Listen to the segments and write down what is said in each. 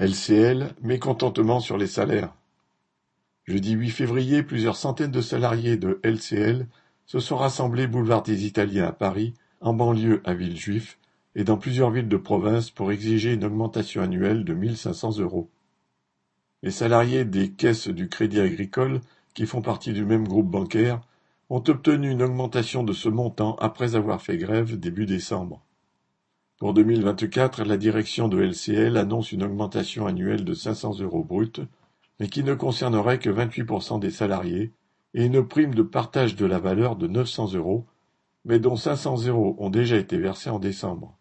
LCL, mécontentement sur les salaires. Jeudi 8 février, plusieurs centaines de salariés de LCL se sont rassemblés boulevard des Italiens à Paris, en banlieue à Villejuif et dans plusieurs villes de province pour exiger une augmentation annuelle de 1500 euros. Les salariés des caisses du Crédit Agricole, qui font partie du même groupe bancaire, ont obtenu une augmentation de ce montant après avoir fait grève début décembre. Pour 2024, la direction de LCL annonce une augmentation annuelle de 500 euros brut, mais qui ne concernerait que 28% des salariés, et une prime de partage de la valeur de 900 euros, mais dont 500 euros ont déjà été versés en décembre.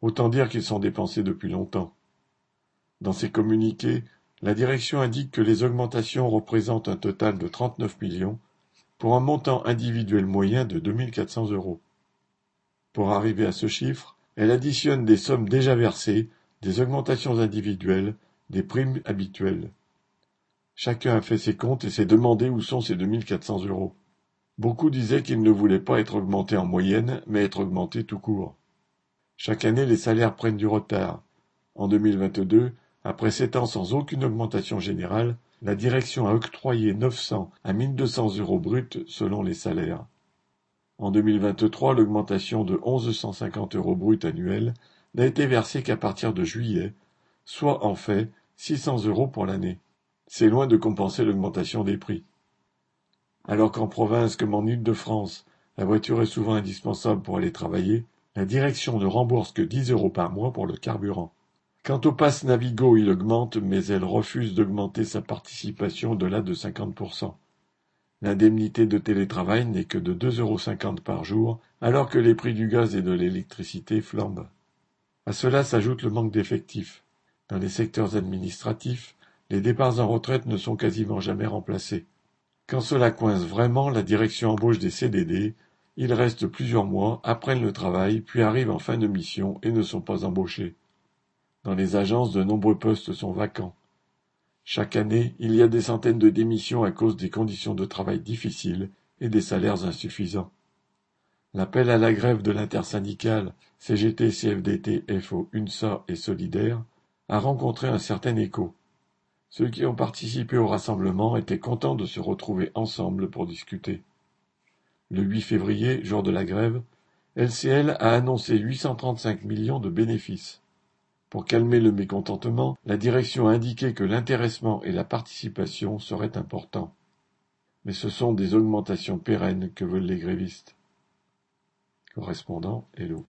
Autant dire qu'ils sont dépensés depuis longtemps. Dans ses communiqués, la direction indique que les augmentations représentent un total de 39 millions, pour un montant individuel moyen de 2400 euros. Pour arriver à ce chiffre, elle additionne des sommes déjà versées, des augmentations individuelles, des primes habituelles. Chacun a fait ses comptes et s'est demandé où sont ces 2400 euros. Beaucoup disaient qu'ils ne voulaient pas être augmentés en moyenne, mais être augmentés tout court. Chaque année, les salaires prennent du retard. En 2022, après sept ans sans aucune augmentation générale, la direction a octroyé 900 à 1200 euros bruts selon les salaires. En 2023, l'augmentation de 1150 euros brut annuels n'a été versée qu'à partir de juillet, soit en fait 600 euros pour l'année. C'est loin de compenser l'augmentation des prix. Alors qu'en province comme en Île-de-France, la voiture est souvent indispensable pour aller travailler, la direction ne rembourse que 10 euros par mois pour le carburant. Quant au pass Navigo, il augmente, mais elle refuse d'augmenter sa participation au-delà de 50%. L'indemnité de télétravail n'est que de 2,50 euros par jour, alors que les prix du gaz et de l'électricité flambent. À cela s'ajoute le manque d'effectifs. Dans les secteurs administratifs, les départs en retraite ne sont quasiment jamais remplacés. Quand cela coince vraiment, la direction embauche des CDD, ils restent plusieurs mois, apprennent le travail, puis arrivent en fin de mission et ne sont pas embauchés. Dans les agences, de nombreux postes sont vacants. Chaque année, il y a des centaines de démissions à cause des conditions de travail difficiles et des salaires insuffisants. L'appel à la grève de l'intersyndicale CGT, CFDT, FO, UNSA et Solidaire a rencontré un certain écho. Ceux qui ont participé au rassemblement étaient contents de se retrouver ensemble pour discuter. Le 8 février, jour de la grève, LCL a annoncé 835 millions de bénéfices. Pour calmer le mécontentement, la direction a indiqué que l'intéressement et la participation seraient importants. Mais ce sont des augmentations pérennes que veulent les grévistes. Correspondant Hello.